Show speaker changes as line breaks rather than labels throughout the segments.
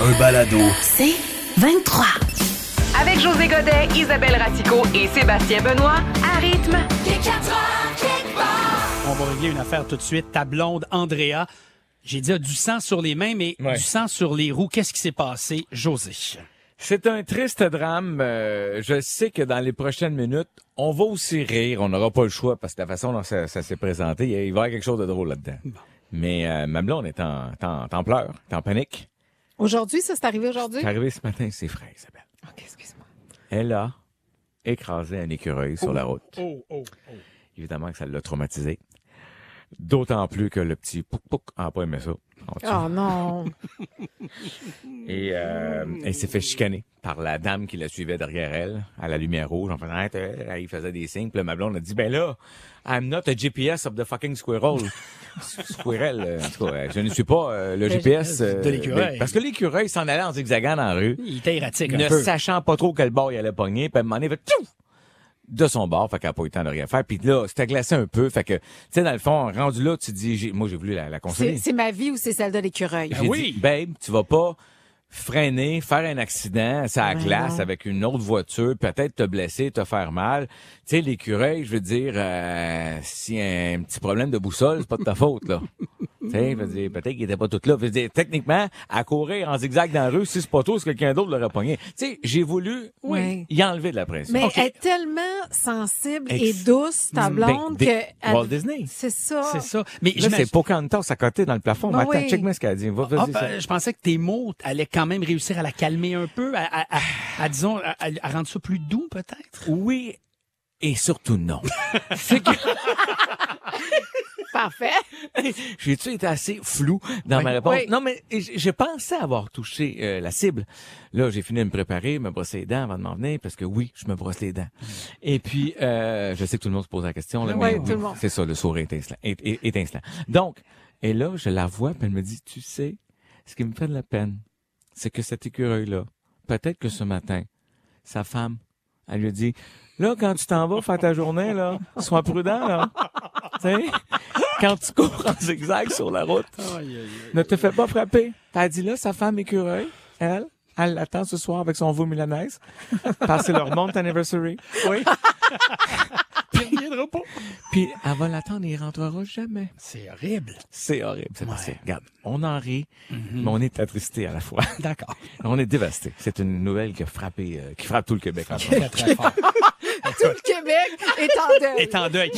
Un balado.
C'est 23.
Avec José Godet, Isabelle Ratico et Sébastien Benoît, à rythme.
On va régler une affaire tout de suite. Ta blonde, Andrea, j'ai dit a du sang sur les mains, mais
Ouais.
du sang sur les roues. Qu'est-ce qui s'est passé, José?
C'est un triste drame. Euh, je sais que dans les prochaines minutes, on va aussi rire. On n'aura pas le choix parce que la façon dont ça, ça s'est présenté, il va y avoir quelque chose de drôle là-dedans. Mais euh, ma blonde est en, pleurs, est en panique.
Aujourd'hui, ça, c'est arrivé aujourd'hui?
C'est arrivé ce matin, c'est frais, Isabelle.
OK, excuse-moi.
Elle a écrasé un écureuil sur la route.
Oh, oh, oh.
Évidemment que ça l'a traumatisé. D'autant plus que le petit pouc pouc a pas aimé ça.
Oh non.
Et euh, elle s'est fait chicaner par la dame qui la suivait derrière elle, à la lumière rouge, en faisant Arrête, il faisait des signes. Puis ma blonde a dit, ben là, I'm not a GPS of the fucking squirrel. Squirrel, euh, en tout cas, euh, je ne suis pas euh, le GPS. euh,
de l'écureuil.
mais- Parce que l'écureuil s'en allait en zigzagant dans la rue,
Il était erratique un
ne
peu.
sachant pas trop quel bord il allait pogner, puis à un moment donné, il fait de son bord, fait qu'elle n'a pas eu le temps de rien faire. Puis là, c'était glacé un peu, fait que, tu sais, dans le fond, rendu là, tu te dis, j'ai- moi, j'ai voulu la, la consoler.
C'est ma vie ou c'est celle de l'écureuil?
J'ai
oui.
dit, babe, tu vas pas freiner, faire un accident, ça
Ouais,
glace
non.
avec une autre voiture, peut-être te blesser, te faire mal. Tu sais, l'écureuil, je veux dire, euh, s'il y a un petit problème de boussole, c'est pas de ta faute, là. dire, peut-être qu'il était pas tout là. Je veux dire, techniquement, à courir en zigzag dans la rue, si c'est pas toi, c'est quelqu'un d'autre l'aurait pogné. Tu sais, j'ai voulu,
Oui.
y enlever de la pression.
Mais elle est tellement sensible
Ex-
et douce, ta
Ben,
blonde, que... elle-
Walt Disney.
C'est ça.
C'est ça. Mais
Là, c'est Pocahontas à côté dans le plafond.
Ben
Mais attends,
oui.
check-moi ce qu'elle a dit. Va,
Ah,
vas-y,
ben,
ça.
je pensais que tes mots allaient quand même réussir à la calmer un peu, à, à- à- à, disons, à rendre ça plus doux, peut-être?
Oui, et surtout non. c'est que
Parfait.
J'ai-tu été assez flou dans ma réponse?
Oui.
Non, mais j'ai pensé avoir touché euh, la cible. Là, j'ai fini de me préparer, me brosser les dents avant de m'en venir, parce que oui, je me brosse les dents. Et puis, euh, je sais que tout le monde se pose la question. Là,
Oui,
mais
tout le monde.
C'est ça, le sourire étincelant. étincelant. Donc, et là, je la vois, puis elle me dit, tu sais, ce qui me fait de la peine, c'est que cet écureuil-là, peut-être que ce matin, sa femme, elle lui a dit, là, quand tu t'en vas faire ta journée, là, sois prudent, là. tu sais, quand tu cours en zigzag sur la route, ne te fais pas frapper. T'as dit là, sa femme écureuil, elle, elle l'attend ce soir avec son veau milanaise. Passer leur month anniversary. Oui.
Reviendra pas.
Puis elle va l'attendre et il rentrera jamais.
C'est horrible.
C'est horrible, c'est
Ouais.
Regarde, on en rit, mais on est attristé à la fois.
D'accord.
On est dévasté. C'est une nouvelle qui a frappé, euh, qui frappe tout le Québec. en.
Très, très fort.
Tout le Québec est en deuil.
est en deuil.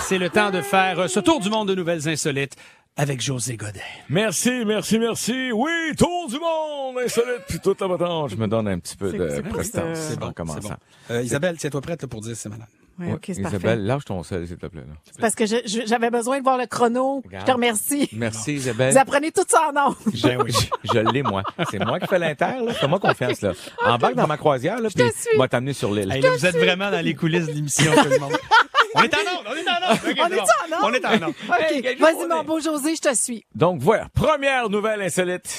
C'est le temps de faire euh, ce tour du monde de nouvelles insolites avec José Godet.
Merci, merci, merci. Oui, tour du monde, insolite, puis toute la. Je me donne un petit peu de prestance
bon,
en commençant.
c'est bon. Euh, Isabelle, tiens-toi prête là, pour dire c'est malade.
Oui,
Ouais,
OK, c'est
Isabelle,
parfait.
lâche ton sel, s'il te plaît. là.
Parce que je- je- j'avais besoin de voir le chrono. Je te remercie.
Merci, Isabelle.
Vous apprenez tout ça en nom.
Je, je- je l'ai, moi. C'est moi qui fais l'inter, là. Fais-moi confiance, là. Embarque dans ma croisière, là, puis
te suis.
moi t'amener sur l'île.
Hey, là, vous êtes vraiment dans les coulisses de l'émission, tout le monde. On est en onde, on est en onde. Ok,
On est en onde?
On est en onde.
OK. Vas-y, mon beau José, je te suis.
Donc voilà, première nouvelle insolite.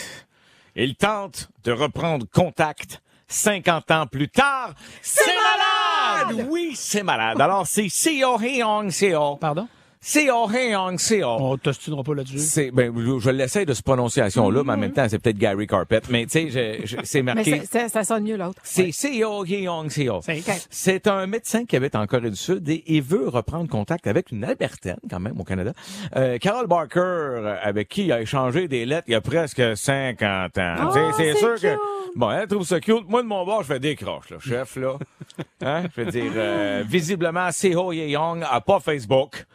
Il tente de reprendre contact 50 ans plus tard. C'est malade! Oui, c'est malade. Alors, c'est Seo Heong Seo.
Pardon?
Seo Heong Seo.
On t'ostinera pas là-dessus.
C'est, ben, je, je l'essaie de ce prononciation-là, mais en même temps, c'est peut-être Gary Carpet. Mais, tu sais, c'est
Mais
marqué.
ça, ça- ça sonne mieux l'autre.
C'est Seo Heong Seo.
C'est-
C'est un médecin qui habite en Corée du Sud et, et veut reprendre contact avec une Albertaine, quand même, au Canada. Euh, Carol Barker, avec qui il a échangé des lettres il y a presque 50 ans.
Oh,
Tu sais, c'est sûr
cute.
que... Bon, elle trouve ça cute. Moi, de mon bord, je fais des croches, là. Chef, là. Hein? Je veux dire, euh, visiblement, Seo Young a pas Facebook.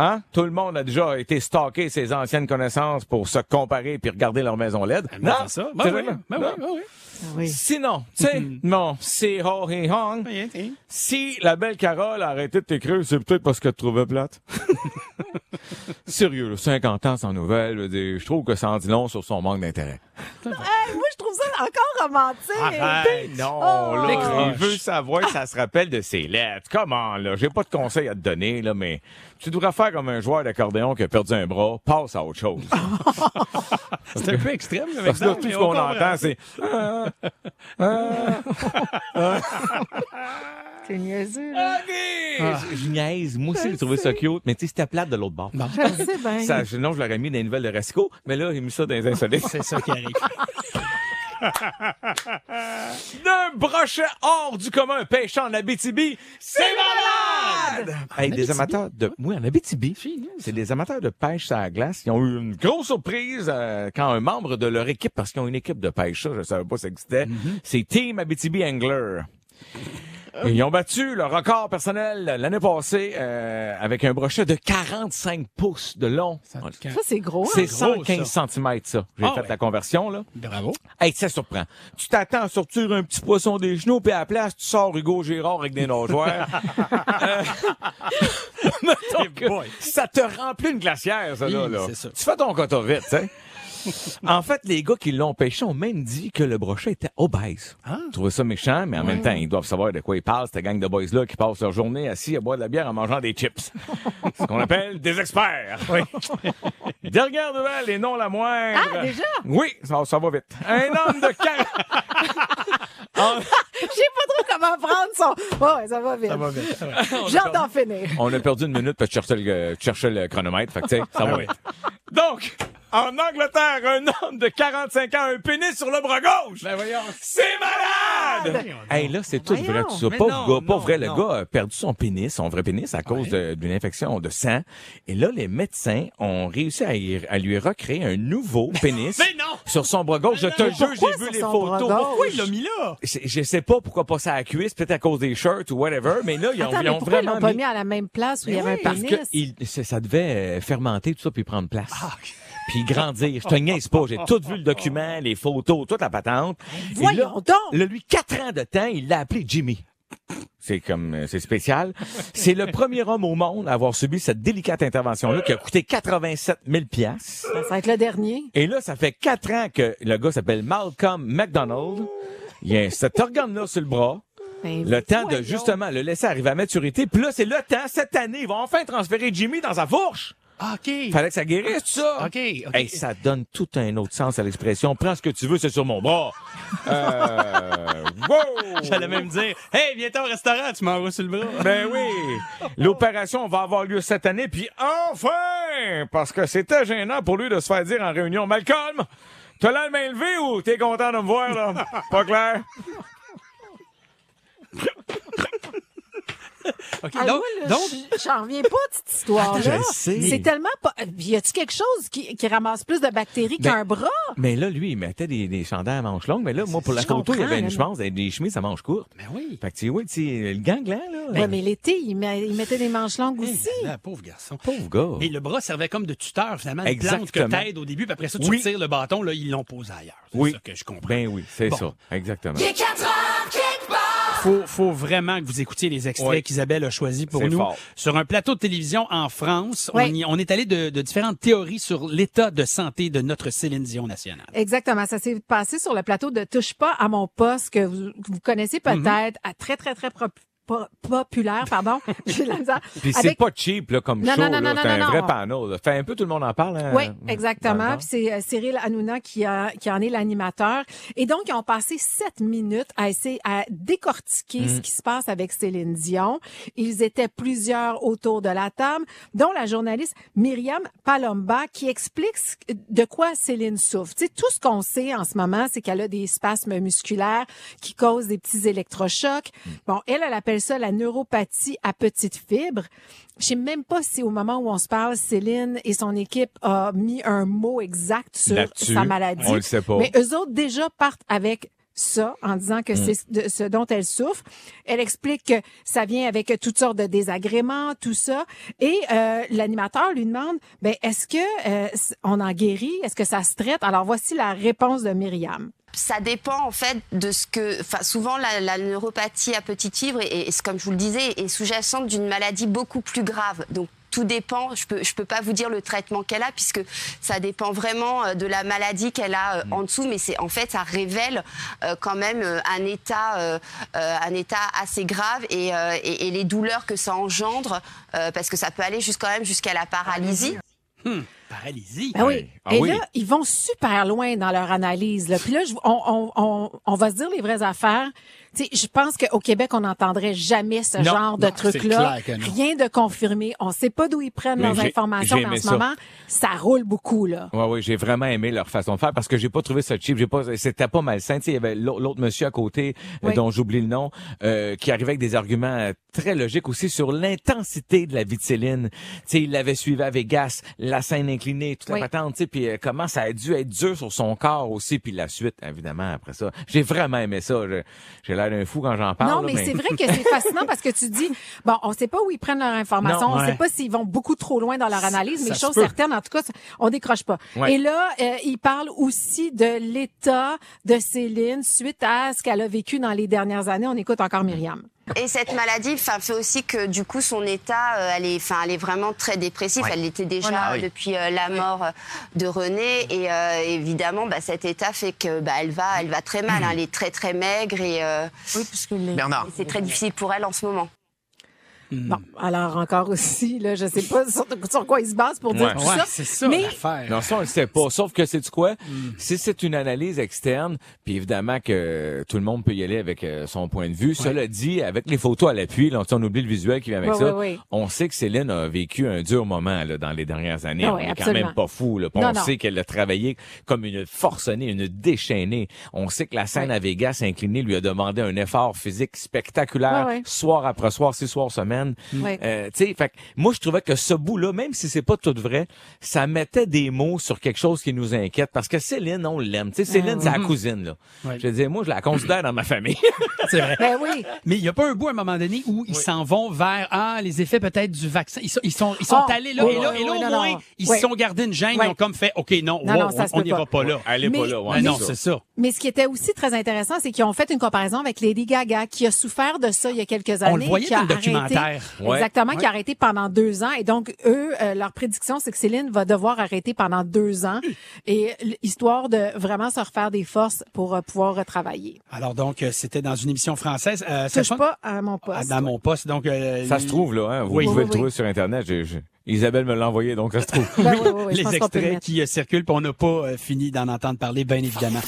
Hein? Tout le monde a déjà été stalker ses anciennes connaissances pour se comparer puis regarder leur maison LED.
Ben, c'est ça. Ben oui, ben
Non?
oui, ben oui.
Ah oui.
Sinon, tu sais, non, c'est ho hi hong. Si la belle Carole a arrêté de t'écrire, c'est peut-être parce qu'elle te trouvait plate. Sérieux, là, 50 ans sans nouvelles, je trouve que ça en dit long sur son manque d'intérêt.
Hey, moi, je trouve ça encore romantique.
Arrête.
Non,
Oh.
là, il veut savoir que ça se rappelle de ses lettres. Comment, là? J'ai pas de conseils à te donner, là, mais tu devrais faire comme un joueur d'accordéon qui a perdu un bras, passe à autre chose.
C'est un peu extrême, le
Parce que là, tout
mais
ce
on
qu'on entend, c'est...
C'est niaiseux, là.
OK! Je- Je niaise. Moi aussi, j'ai trouvé ça cute, mais tu sais, c'était plate de l'autre bord.
Je sais bien.
Ça, sinon, je l'aurais mis dans les nouvelles de Rasco, mais là, j'ai mis ça dans les insolites.
C'est ça qui arrive.
D'un brochet hors du commun pêchant en Abitibi, c'est malade! Hey, des amateurs de... Oui, en Abitibi. C'est des amateurs de pêche à la glace. Ils ont eu une grosse surprise euh, quand un membre de leur équipe, parce qu'ils ont une équipe de pêche, ça, je savais pas ça existait, c'est Team Abitibi Angler. Et Ils ont battu le record personnel l'année passée euh, avec un brochet de 45 pouces de long.
Ça
c'est gros. hein?
C'est
gros,
115 cm, ça. J'ai
Ah
fait
ouais.
la conversion, là.
Bravo.
Hey, ça surprend. Tu t'attends à sortir un petit poisson des genoux, puis à la place, tu sors Hugo Girard avec des nageoires. Euh, ça te remplit une glacière, ça, là.
Oui,
là.
c'est ça.
Tu fais ton quota vite, tu sais. En fait, les gars qui l'ont pêché ont même dit que le brochet était obèse.
Ah.
Ils trouvaient ça méchant, mais en même temps, ils doivent savoir de quoi ils parlent, cette gang de boys-là qui passent leur journée assis à boire de la bière en mangeant des chips. Ce qu'on appelle des experts. Oui. Dernière nouvelle, et non la moindre.
Ah, déjà?
Oui, ça, ça va vite. Un homme de 40...
Je sais pas trop comment prendre son. Ouais, ça va vite.
Ça va vite.
J'ai hâte d'en finir.
On a perdu une minute parce que tu cherchais le, tu cherchais le chronomètre. Fait que, ça va
Ah oui.
vite. Donc, en Angleterre, un homme de 45 ans a un pénis sur le bras gauche.
Ben voyons.
C'est malade! Hey, là, c'est tout
Voyons.
vrai, tout ça.
Mais
Pauvre
non,
gars, pas
non,
vrai. Le gars a perdu son pénis, son vrai pénis, à cause d'une infection de sang. Et là, les médecins ont réussi à, y- à lui recréer un nouveau pénis
Mais non!
sur son bras gauche. Je te jure, j'ai vu les photos.
Pourquoi il l'a mis là?
Je, je sais pas pourquoi pas ça à la cuisse, peut-être à cause des shirts ou whatever, mais là, ils ont,
Attends,
ils
mais
ont
pourquoi ils
vraiment
l'ont pas
mis-
mis à la même place où il y avait un
parce
pénis?
que il, c'est- ça devait fermenter tout ça puis prendre place.
Ah,
Puis grandir. Je te niaise pas. J'ai tout vu le document, les photos, toute la patente. Et
Voyons
là,
donc!
Là, lui, quatre ans de temps, il l'a appelé Jimmy. C'est comme, euh, c'est spécial. C'est le premier homme au monde à avoir subi cette délicate intervention-là qui a coûté 87 000 piastres.
Ça va être le dernier.
Et là, ça fait quatre ans que le gars s'appelle Malcolm McDonald. Il a cet organe-là sur le bras.
Ben,
Le temps de justement le laisser arriver à maturité. Puis là, c'est le temps, cette année, ils vont enfin transférer Jimmy dans sa fourche.
Ah, OK.
Fallait que ça guérisse, tout ça.
OK, OK.
Hey, ça donne tout un autre sens à l'expression. Prends ce que tu veux, c'est sur mon bras. Euh, wow!
J'allais même dire, hey, viens-t'en au restaurant, tu m'envoies sur le bras.
Ben oui! L'opération va avoir lieu cette année, puis enfin! Parce que c'était gênant pour lui de se faire dire en réunion, Malcolm, t'as la main levée ou t'es content de me voir, là? Pas clair?
OK,
Ah,
donc,
moi, là,
donc
je- j'en reviens pas de cette histoire-là.
Attends, je sais.
C'est tellement pas. Y a-tu quelque chose qui, qui ramasse plus de bactéries
Ben,
qu'un bras?
Mais là, lui, il mettait des, des chandails à manches longues, mais là, moi, pour la photo, il y avait une chemise, des chemises à manches courtes.
Ben oui.
Fait que, tu sais, oui, tu sais, le gangland, là.
Ouais, mais l'été, il, met- il mettait des manches longues
Hey,
aussi.
là, pauvre garçon.
Pauvre gars.
Et le bras servait comme de tuteur, finalement, une plante que t'aides au début, puis après ça, tu
Oui.
retires le bâton, là, ils l'ont posé ailleurs. C'est
Oui.
ça que je comprends.
Ben oui, c'est
Bon.
ça. Exactement.
Faut, faut vraiment que vous écoutiez les extraits
Oui.
qu'Isabelle a choisis pour
C'est
nous.
fort.
Sur un plateau de télévision en France,
Oui.
on, y- on est allé de, de différentes théories sur l'état de santé de notre Céline Dion nationale.
Exactement. Ça s'est passé sur le plateau de Touche pas à mon poste que vous, que vous connaissez
Mhm.
peut-être, à très, très, très po- populaire, pardon. J'ai de la misère.
Puis c'est
Avec-
pas cheap, là, comme
Non,
show,
non, non,
là.
non,
C'est un vrai panneau, là. Fait un peu tout le monde en parle, hein?
Oui, exactement. Puis c'est euh, Cyril Hanouna qui, a, qui en est l'animateur. Et donc, ils ont passé sept minutes à essayer à décortiquer
Mm.
ce qui se passe avec Céline Dion. Ils étaient plusieurs autour de la table, dont la journaliste Myriam Palomba qui explique de quoi Céline souffre. Tu sais, tout ce qu'on sait en ce moment, c'est qu'elle a des spasmes musculaires qui causent des petits électrochocs.
Mm.
Bon, elle, elle appelle ça la neuropathie à petite fibre. Je sais même pas si au moment où on se parle, Céline et son équipe a mis un mot exact sur sa maladie.
on le sait pas.
Mais eux autres déjà partent avec ça en disant que c'est de ce dont elle souffre. Elle explique que ça vient avec toutes sortes de désagréments, tout ça. Et euh, l'animateur lui demande, ben est-ce que euh, on en guérit? Est-ce que ça se traite Alors voici la réponse de Myriam.
Ça dépend en fait de ce que, enfin souvent la, la neuropathie à petit fibre, et, et comme je vous le disais, est sous-jacente d'une maladie beaucoup plus grave. Donc tout dépend. Je peux, je peux pas vous dire le traitement qu'elle a puisque ça dépend vraiment euh, de la maladie qu'elle a euh, en dessous. Mais c'est en fait, ça révèle euh, quand même un état, un état assez grave et, euh, et, et les douleurs que ça engendre euh, parce que ça peut aller jusqu'à même jusqu'à la paralysie.
Paralysie.
Ben oui.
Ah
Et
oui.
là, ils vont super loin dans leur analyse. Là. Puis là, je- on, on, on, on va se dire les vraies affaires. Tu sais, je pense qu'au Québec, on n'entendrait jamais ce
Non,
genre de truc-là. Rien de confirmé. On sait pas d'où ils prennent
Mais
leurs informations. mais en ce
ça.
moment, ça roule beaucoup. là.
Ouais, oui, j'ai vraiment aimé leur façon de faire parce que j'ai pas trouvé ça cheap. J'ai pas, c'était pas malsain. Tu sais, il y avait l'au- l'autre monsieur à côté, euh,
Oui.
dont j'oublie le nom, euh, qui arrivait avec des arguments euh, très logiques aussi sur l'intensité de la vie de Céline. Tu sais, il l'avait suivi à Vegas, la scène inclinée, toute
Oui.
la patente, tu sais, puis euh, comment ça a dû être dur sur son corps aussi, puis la suite, évidemment, après ça. J'ai vraiment aimé ça. J'ai l'air d'un fou quand j'en parle.
non, mais c'est vrai que c'est fascinant parce que tu dis, bon, on sait pas où ils prennent leur information,
Non,
on
ouais.
sait pas s'ils vont beaucoup trop loin dans leur analyse, mais chose certaine, en tout cas, on décroche pas.
Ouais.
Et là, euh, ils parlent aussi de l'état de Céline suite à ce qu'elle a vécu dans les dernières années. On écoute encore Myriam.
Et cette maladie, enfin, fait aussi que du coup son état, euh, elle est, enfin, elle est vraiment très dépressive. Elle l'était déjà
Voilà.
euh, depuis euh, la mort euh, de René, et euh, évidemment, bah, cet état fait que bah, elle va, elle va très mal. hein. Elle est très très maigre et, euh,
Oui, puisque les...
Bernard.
et c'est très difficile pour elle en ce moment.
Bon, alors encore aussi, là, je sais pas sur, sur quoi ils se basent pour dire
Ouais.
tout
Ouais,
ça.
c'est ça
Mais
l'affaire.
Non, ça, on le sait pas. Sauf que c'est quoi? Si c'est une analyse externe, puis évidemment que tout le monde peut y aller avec euh, son point de vue. Cela dit, avec les photos à l'appui, là, on oublie le visuel qui vient avec
Ouais,
ça.
ouais, ouais.
On sait que Céline a vécu un dur moment là, dans les dernières années.
Ah
on est quand même pas fou. Là. On
non.
sait qu'elle a travaillé comme une forcenée, une déchaînée. On sait que la scène
Ouais.
à Vegas inclinée lui a demandé un effort physique spectaculaire,
Ouais, ouais.
soir après soir, six soirs semaine.
Ouais.
Euh, tu sais, fait que moi je trouvais que ce bout-là, même si c'est pas tout vrai, ça mettait des mots sur quelque chose qui nous inquiète parce que Céline, on l'aime. Tu sais, Céline,
Ah,
c'est la cousine là.
Ouais.
Je veux dire, moi je la considère dans ma famille.
C'est vrai.
ben oui.
Mais il n'y a pas un bout à un moment donné où ils s'en vont vers ah les effets peut-être du vaccin. Ils sont ils sont, ils sont
Oh,
allés là
oui,
et là
oui,
et là
oui,
au
non,
moins
non.
ils
Oui.
se sont gardés une gêne.
Oui.
Ils ont comme fait ok non,
Non,
wow,
non, ça se
on n'ira
pas.
pas là.
Mais-
pas là. ouais,
non
c'est ça.
Mais ce qui était aussi très intéressant, c'est qu'ils ont fait une comparaison avec Lady Gaga, qui a souffert de ça il y a quelques années.
On le voyait
qui a
dans le
arrêté-
Ouais.
Exactement,
Ouais.
qui a arrêté pendant deux ans. Et donc, eux, euh, leur prédiction, c'est que Céline va devoir arrêter pendant deux ans. Et histoire de vraiment se refaire des forces pour euh, pouvoir retravailler.
Alors donc euh, c'était dans une émission française. Euh, ça
Touche pas à mon
Ah,
poste.
dans mon poste donc euh,
Ça se trouve là, hein. Vous
Oui.
pouvez
Oui,
le trouver
oui.
sur internet. J'ai- j'ai- Isabelle me l'a envoyé, donc ça se trouve.
Ben oui, oui, oui,
les extraits qui euh, circulent, puis on n'a pas euh, fini d'en entendre parler, bien évidemment.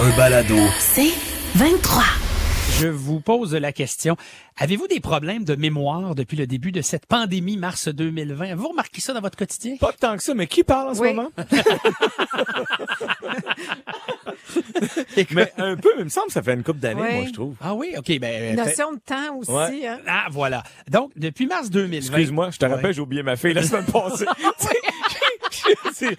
Un balado.
C'est 23.
Je vous pose la question. Avez-vous des problèmes de mémoire depuis le début de cette pandémie mars 2020? Avez-vous remarqué ça dans votre quotidien?
Pas tant que ça, mais qui parle en ce
Oui.
moment? mais un peu, mais il me semble que ça fait une couple d'années,
Oui.
moi, je trouve.
Ah oui? OK. Ben, fait-
Notion de temps aussi.
Ouais.
Hein?
Ah, voilà. Donc, depuis mars 2020.
Excuse-moi, je te
Ouais.
rappelle, j'ai oublié ma fille la semaine passée. c'est vrai.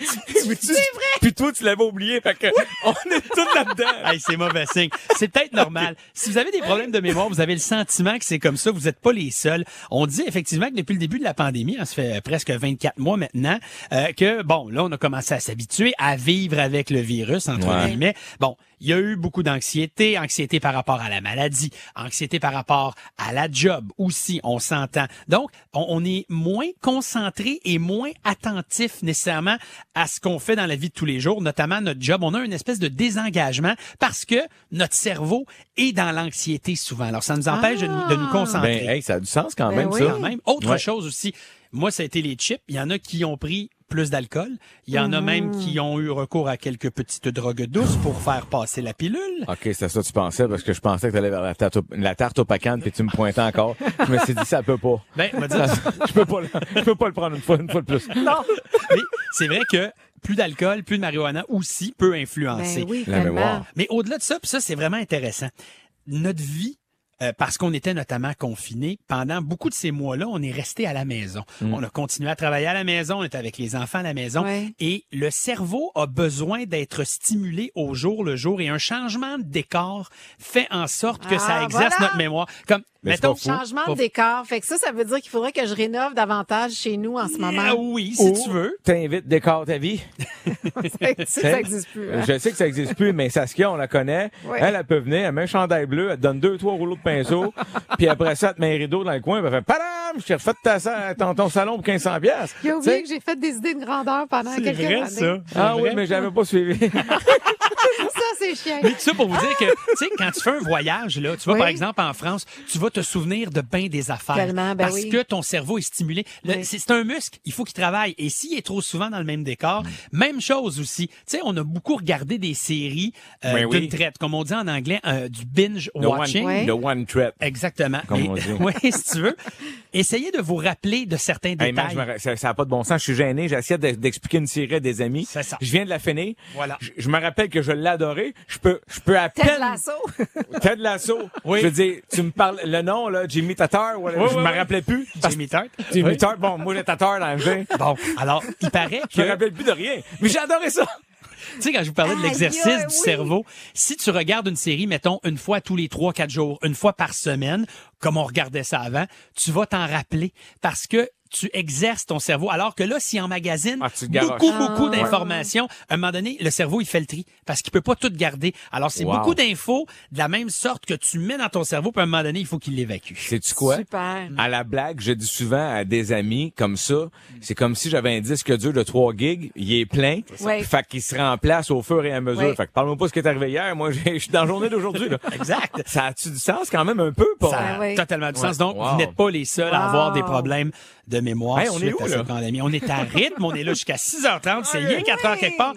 Puis toi, tu l'avais oublié, fait que on est tous là-dedans.
Hey, c'est mauvais signe. C'est peut-être normal. Si vous avez des problèmes de mémoire, vous avez le sentiment que c'est comme ça, vous n'êtes pas les seuls. On dit effectivement que depuis le début de la pandémie, hein, ça fait presque 24 mois maintenant, euh, que bon, là, on a commencé à s'habituer à vivre avec le virus, entre
Ouais.
guillemets. Bon, il y a eu beaucoup d'anxiété, anxiété par rapport à la maladie, anxiété par rapport à la job aussi, on s'entend. Donc, on, on est moins concentré et moins attentif nécessairement à ce qu'on fait dans la vie de tous les jours, notamment notre job. On a une espèce de désengagement parce que notre cerveau est dans l'anxiété souvent. Alors, ça nous empêche de, nous, de nous concentrer.
Ben, hey, ça a du sens quand
Ben
même,
oui.
ça.
Quand même. Autre
Ouais.
chose aussi, moi, ça a été les chips. Il y en a qui ont pris plus d'alcool. Il y en a même qui ont eu recours à quelques petites drogues douces pour faire passer la pilule.
OK, c'est ça que tu pensais, parce que je pensais que t'allais vers la tarte, au, la tarte puis tu me pointais encore. Je me suis dit, ça peut pas.
Ben,
Ça- je peux pas, le- je peux pas le prendre une fois, une fois de plus.
Non.
mais c'est vrai que plus d'alcool, plus de marijuana aussi peut influencer.
Ben oui,
La
tellement.
mémoire.
Mais au-delà de ça, puis ça, c'est vraiment intéressant. Notre vie euh, parce qu'on était notamment confinés. Pendant beaucoup de ces mois-là, on est resté à la maison. On a continué à travailler à la maison, on était avec les enfants à la maison.
Ouais.
Et le cerveau a besoin d'être stimulé au jour le jour. Et un changement de décor fait en sorte que ça
Ah,
exerce
voilà.
notre mémoire. Comme,
Mais
mettons.
Changement de décor. Fait que ça, ça veut dire qu'il faudrait que je rénove davantage chez nous en ce moment.
Ah oui, si
Ou
tu veux.
T'invites décor ta vie.
ça n'existe plus. hein.
Je sais que ça existe plus, mais Saskia, on la connaît.
Ouais.
Elle, elle peut venir, elle met un chandail bleu, elle te donne deux, trois rouleaux de pinceau, puis après ça, elle te met un rideau dans le coin, puis elle fait Padam! Je t'ai refait ta, sa- ton, ton salon pour 1500 pièces.
Il a oublié que j'ai fait des idées de grandeur pendant
C'est
quelques
vrai,
années.
ça.
Ah oui, mais j'avais pas suivi.
C'est chiant.
Mais tout ça pour vous dire que, tu sais, quand tu fais un voyage, là, tu vas
Oui.
par exemple en France, tu vas te souvenir de bien des affaires.
Tellement, ben
parce
oui.
que ton cerveau est stimulé.
Oui.
C'est un muscle, il faut qu'il travaille. Et s'il est trop souvent dans le même décor, même chose aussi. Tu sais, on a beaucoup regardé des séries euh,
Ben oui.
d'une traite, comme on dit en anglais, euh, du binge
The
watching.
one, the one trip.
Exactement.
Comme
Et-
on dit.
Oui, si tu veux. Essayez de vous rappeler de certains
Hey,
détails.
man, je me ra- ça n'a pas de bon sens. Je suis gêné. J'essaie de- d'expliquer une série à des amis.
C'est ça.
Je viens de la finir.
Voilà.
Je, je me rappelle que je l'ai Je peux, je peux à
Ted
peine.
Lasso.
Ted Lasso.
Oui.
Je veux dire, tu me parles, le nom, là, Jimmy Tatar,
Oui,
je
oui,
me
oui.
rappelais plus.
Jamie Tart.
Jimmy
Oui.
Tatar, bon, moi, j'ai Tatar dans le jeu.
Bon, alors, il paraît
Je me
que...
rappelle plus de rien. Mais j'ai adoré ça.
Tu sais, quand je vous parlais de l'exercice du
oui.
cerveau, si tu regardes une série, mettons, une fois tous les trois, quatre jours, une fois par semaine, comme on regardait ça avant, tu vas t'en rappeler parce que tu exerces ton cerveau. Alors que là, s'il emmagasine
Ah, tu te garoches.
beaucoup, beaucoup
Ah.
d'informations, à un moment donné, le cerveau, il fait le tri parce qu'il peut pas tout garder. Alors, c'est
Wow.
beaucoup d'infos de la même sorte que tu mets dans ton cerveau, puis à un moment donné, il faut qu'il l'évacue.
Sais-tu quoi?
Super.
À la blague, je dis souvent à des amis comme ça, c'est comme si j'avais un disque dur de 3 gigs, il est plein,
Ouais.
fait qu'il se remplace au fur et à mesure.
Ouais.
Fait que parle-moi pas ce qui est arrivé hier, moi je suis dans la journée d'aujourd'hui. là.
Exact.
Ça a-tu du sens quand même un peu? Pas?
Ça a
Ah ouais.
totalement du
Ouais.
sens. Donc,
Wow.
vous n'êtes pas les seuls à avoir des problèmes de mémoire
Hey, on est où,
à
là?
cette pandémie. On est à rythme, on est là jusqu'à 6h30, c'est il y a 4 heures quelque part.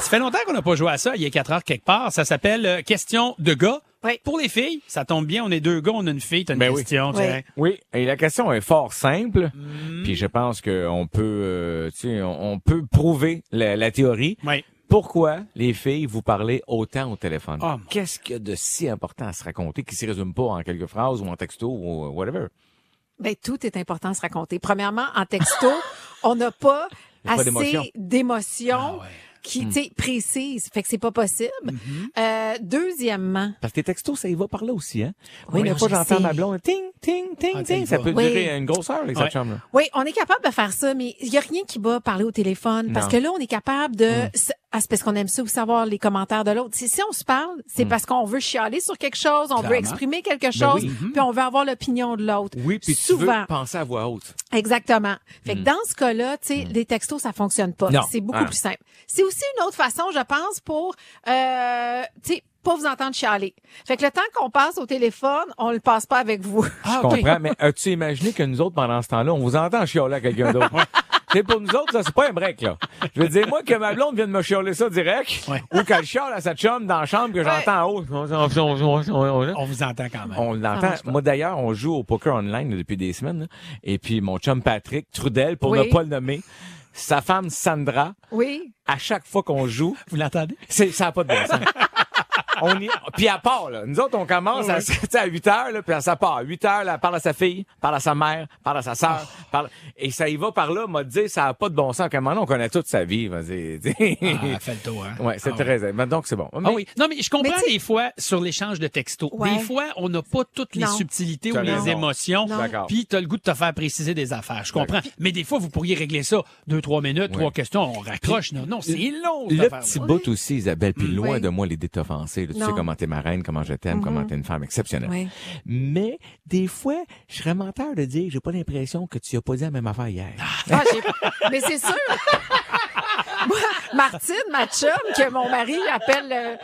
Ça fait longtemps qu'on n'a pas joué à ça, il y a 4 heures quelque part. Ça s'appelle euh, Question de gars.
Oui.
Pour les filles, ça tombe bien, on est deux gars, on a une fille, t'as une
Ben oui.
question. tu
Oui.
sais.
Oui, et la question est fort simple.
Mm.
Puis je pense qu'on peut, euh, tu sais, on, on peut prouver la, la théorie.
Oui.
Pourquoi les filles vous parlez autant au téléphone?
Oh,
Qu'est-ce qu'il y a de si important à se raconter qui se résume pas en quelques phrases ou en texto ou whatever?
Ben, tout est important à se raconter. Premièrement, en texto, on n'a pas assez
d'émotion.
d'émotions
Ah ouais.
qui, tu sais, précises. Fait que c'est pas possible.
Mm-hmm.
Euh, deuxièmement,
Parce que tes textos, ça y va par là aussi, hein?
Oui,
mais pas
je
j'entends ma blonde. Ting, ting, ting,
Ah, ça
ting. Ça
va.
peut
Oui.
durer une grosse heure avec
Ouais.
cette chambre-là.
oui, on est capable de faire ça, mais il y a rien qui va parler au téléphone. Parce
Non.
que là, on est capable de...
Mm.
Ah, c'est parce qu'on aime ça, ou savoir les commentaires de l'autre. Si, si on se parle, c'est parce qu'on veut chialer sur quelque chose, on veut exprimer quelque chose,
oui.
puis on veut avoir l'opinion de l'autre.
Oui, puis tu
Souvent.
veux penser à voix haute.
Exactement. Fait que dans ce cas-là, tu sais, les textos, ça fonctionne pas.
Non.
C'est beaucoup
Ah.
plus simple. C'est aussi une autre façon, je pense, pour, euh, tu sais, pas vous entendre chialer. Fait que le temps qu'on passe au téléphone, on le passe pas avec vous.
Ah,
Je comprends, mais as-tu imaginé que nous autres, pendant ce temps-là, on vous entend chialer à quelqu'un d'autre? C'est pour nous autres, ça, c'est pas un break, là. Je veux dire, moi, que ma blonde vienne me chialer ça direct,
Ouais.
ou qu'elle chiale à sa chum dans la chambre que j'entends en haut. On, on- on- on-
On vous entend quand même.
on l'entend. Moi, d'ailleurs, on joue au poker online là, depuis des semaines. là. Et puis, mon chum Patrick Trudel, pour
Oui.
ne pas le nommer, sa femme Sandra,
Oui.
à chaque fois qu'on joue,
Vous l'entendez?
c'est, ça n'a pas de bon sens. On y, puis à part, là, nous autres, on commence à, tu sais, à 8 heures, là, puis ça part. À 8 heures, là, elle parle à sa fille, parle à sa mère, parle à sa sœur, parle, et ça y va par là, m'a dit, ça n'a pas de bon sens. Comment on connaît toute sa vie, vas-y.
Ah, fait le tour, hein?
ouais, c'est
Ah,
très, mais donc c'est bon.
Ah oui. Non, mais je comprends
Mais
des fois sur l'échange de textos.
Ouais.
Des fois, on n'a pas toutes les
Non.
subtilités ou les émotions.
Non.
D'accord.
Puis tu as le goût de te faire préciser des affaires. Je comprends. Mais des fois, vous pourriez régler ça. Deux, trois minutes,
Ouais.
trois questions, on raccroche. Non, non, c'est long,
Le petit bout aussi, Isabelle, puis loin
Oui.
de moi l'idée de t'offenser. Tu sais comment t'es ma reine, comment je t'aime, comment t'es une femme exceptionnelle.
Oui.
Mais des fois, je serais menteur de dire, j'ai pas l'impression que tu as pas dit la même affaire hier.
Ah, mais c'est sûr. Moi, Martine, ma chum, que mon mari appelle euh,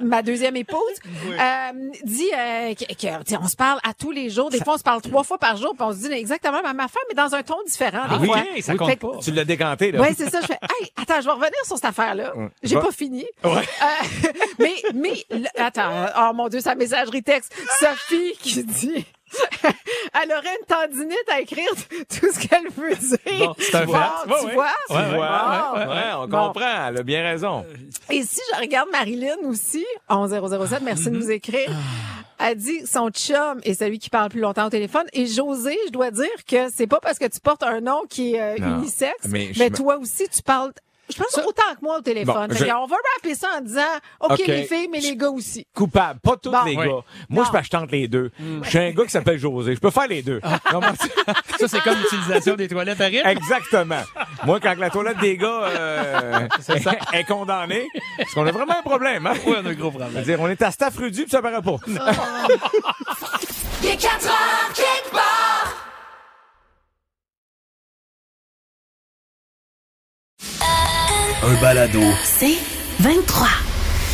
ma deuxième épouse, euh, dit euh, que, que, tu sais, on se parle à tous les jours. Des fois, on se parle trois fois par jour, puis on se dit exactement la même affaire, mais dans un ton différent.
Ah
des
oui,
fois.
ça
Fait
compte
que-
pas.
Tu l'as décanté, là.
Oui, c'est ça. Je fais, hey, attends, je vais revenir sur cette affaire-là. J'ai pas fini. Euh, mais, mais, attends, oh mon Dieu, sa messagerie texte. Sophie qui dit, elle aurait une tendinite à écrire tout ce qu'elle veut dire.
Bon,
c'est un fait.
tu vois?
Tu on
Bon.
comprend. Elle a bien raison.
Et si je regarde Marilyn aussi, 11007, merci de nous écrire. Elle dit que son chum est celui qui parle plus longtemps au téléphone. Et José, je dois dire que c'est pas parce que tu portes un nom qui est euh, unisexe,
Mais
mais,
je me-
toi aussi, tu parles, je pense, autant que moi au téléphone.
Bon, je-
On va rappeler ça en disant, OK,
OK.
les filles, mais les gars aussi.
Coupable. Pas tous
Bon.
les
Oui.
gars. Moi,
Non.
je je tente les deux. Je suis un gars qui s'appelle José. Je peux faire les deux.
Ça, c'est comme l'utilisation des toilettes à rythme.
Exactement. Moi, quand la toilette des gars euh, est condamnée, parce qu'on a vraiment un problème. Hein?
Oui, on a un gros problème.
C'est-à-dire, on est à staff rudu puis ça paraît pas.
Il est 4 heures, quelque
Un balado.
C'est 23.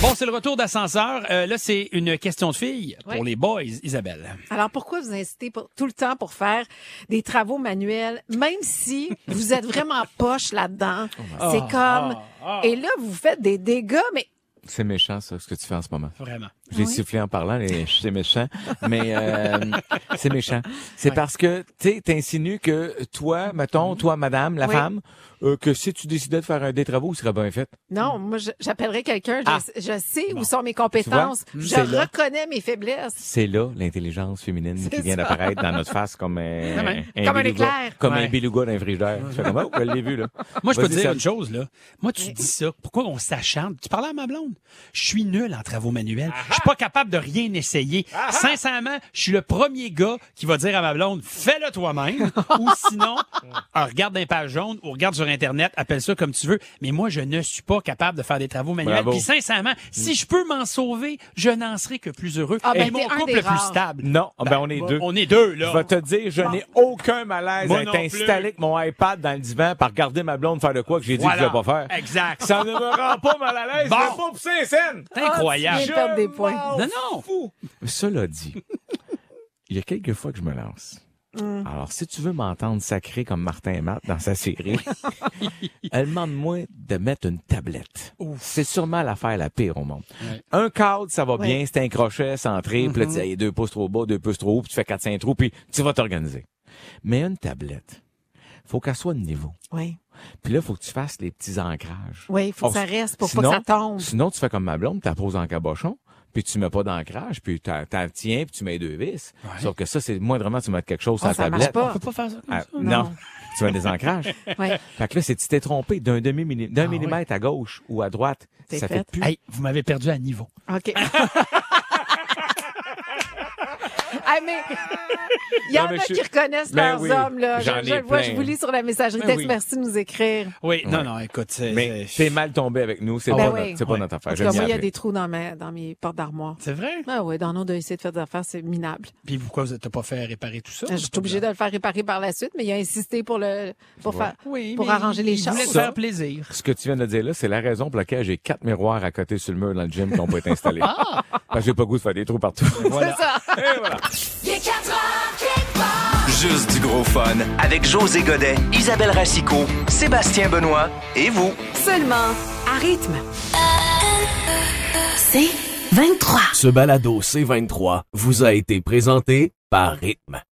Bon, c'est le retour d'ascenseur. Euh, là, c'est une question de fille pour
Oui.
les boys, Isabelle.
Alors, pourquoi vous incitez pour- tout le temps pour faire des travaux manuels, même si vous êtes vraiment poche là-dedans? C'est comme... Et là, vous faites des dégâts, mais
C'est méchant, ça, ce que tu fais en ce moment.
Vraiment.
J'ai sifflé en parlant, et c'est méchant. Mais euh, c'est méchant. C'est parce que, tu sais, t'insinues que toi, mettons, toi, madame, la
Oui.
femme, euh, que si tu décidais de faire un des travaux, ce serait bien fait.
Non, moi, je- j'appellerais quelqu'un. Je,
Ah.
je sais où sont mes compétences.
Tu vois?
Je
C'est là.
reconnais mes faiblesses.
C'est là l'intelligence féminine qui vient
ça.
d'apparaître dans notre face comme un,
Comme un-
comme un éclair.
Comme
Ouais.
un beluga d'un frigidaire. Tu fais comme, oh, je l'ai vu, là.
Moi, je peux te dire
Seb.
une chose, là. Moi, tu dis ça. Pourquoi on s'acharne? Tu parlais à ma blonde. Je suis nul en travaux manuels. Je suis pas capable de rien essayer. Sincèrement, je suis le premier gars qui va dire à ma blonde, fais-le toi-même. ou sinon, euh, regarde un page jaune ou regarde sur Internet, appelle ça comme tu veux. Mais moi, je ne suis pas capable de faire des travaux manuels. Puis sincèrement, si je peux m'en sauver, je n'en serai que plus heureux.
Ah, ben,
Et mon couple le plus
rares.
stable.
Non, ben, on est deux.
On est deux, là.
Je vais te dire, je n'ai aucun malaise
Moi
à être installé avec mon iPad dans le divan par regarder ma blonde faire de quoi que j'ai dit
Voilà.
que je ne vais pas faire.
Exact.
Ça ne me rend pas mal à l'aise.
Bon.
Pas pousser les scènes.
C'est incroyable.
Ah,
m'en
Non, non.
fous. Cela dit, il y a quelques fois que je me lance.
Mm.
Alors, si tu veux m'entendre sacré comme Martin et Matt dans sa série, elle demande-moi de mettre une tablette. C'est sûrement l'affaire la pire au monde.
Ouais.
Un cadre, ça va
Ouais.
bien, c'est un crochet centré, puis là, tu sais, deux pouces trop bas, deux pouces trop haut, puis tu fais 4-5 trous, puis tu vas t'organiser. Mais une tablette, faut qu'elle soit de niveau.
Oui.
Puis là, faut que tu fasses les petits ancrages.
Oui, il faut que
Oh,
ça reste pour
sinon-
pas que ça tombe.
Sinon, tu fais comme ma blonde, tu la poses en cabochon, puis tu mets pas d'ancrage, puis tu la tiens, puis tu mets deux vis. Sauf que ça, c'est moindrement, tu mets quelque chose sur
Ah,
la
ça marche
tablette.
pas.
On peut pas faire ça comme
Ah,
ça.
non.
Non.
tu mets des ancrages.
Oui.
Fait que là, c'est tu t'es trompé d'un demi millimètre, d'un
Ah,
millimètre à gauche ou à droite.
C'est
ça
fait.
fait plus.
Hey, vous m'avez perdu à niveau.
OK. Ah, mais il y en a
je-
qui reconnaissent
Ben
leurs
oui,
hommes, là. Je, le vois, je vous lis sur la messagerie
Ben
texte.
oui.
Merci de nous écrire.
Oui, non, non, écoute, c'est.
Mais t'es mal tombé avec nous, c'est
Ah
pas,
ouais.
notre, c'est pas notre affaire. J'aime
cas, moi, il y a des trous dans, ma, dans mes portes d'armoire.
C'est vrai?
Ah oui, dans nos deux essais de faire des affaires, c'est minable.
Puis pourquoi vous n'êtes pas fait réparer tout ça?
Je suis obligée de le faire réparer par la suite, mais il a insisté pour le pour faire pour arranger les choses.
te faire plaisir.
Ce que tu viens de dire là, c'est la raison pour laquelle j'ai quatre miroirs à côté sur le mur dans le gym qui n'ont pas été installés.
Ah!
Parce que j'ai pas le goût de faire des trous partout.
Voilà.
C'est ça.
Et voilà.
Il est 4 heures, quelque part.
Juste du gros fun avec José Godet, Isabelle Racicot, Sébastien Benoît et vous.
Seulement à rythme.
C'est 23.
Ce balado C23 vous a été présenté par Rythme.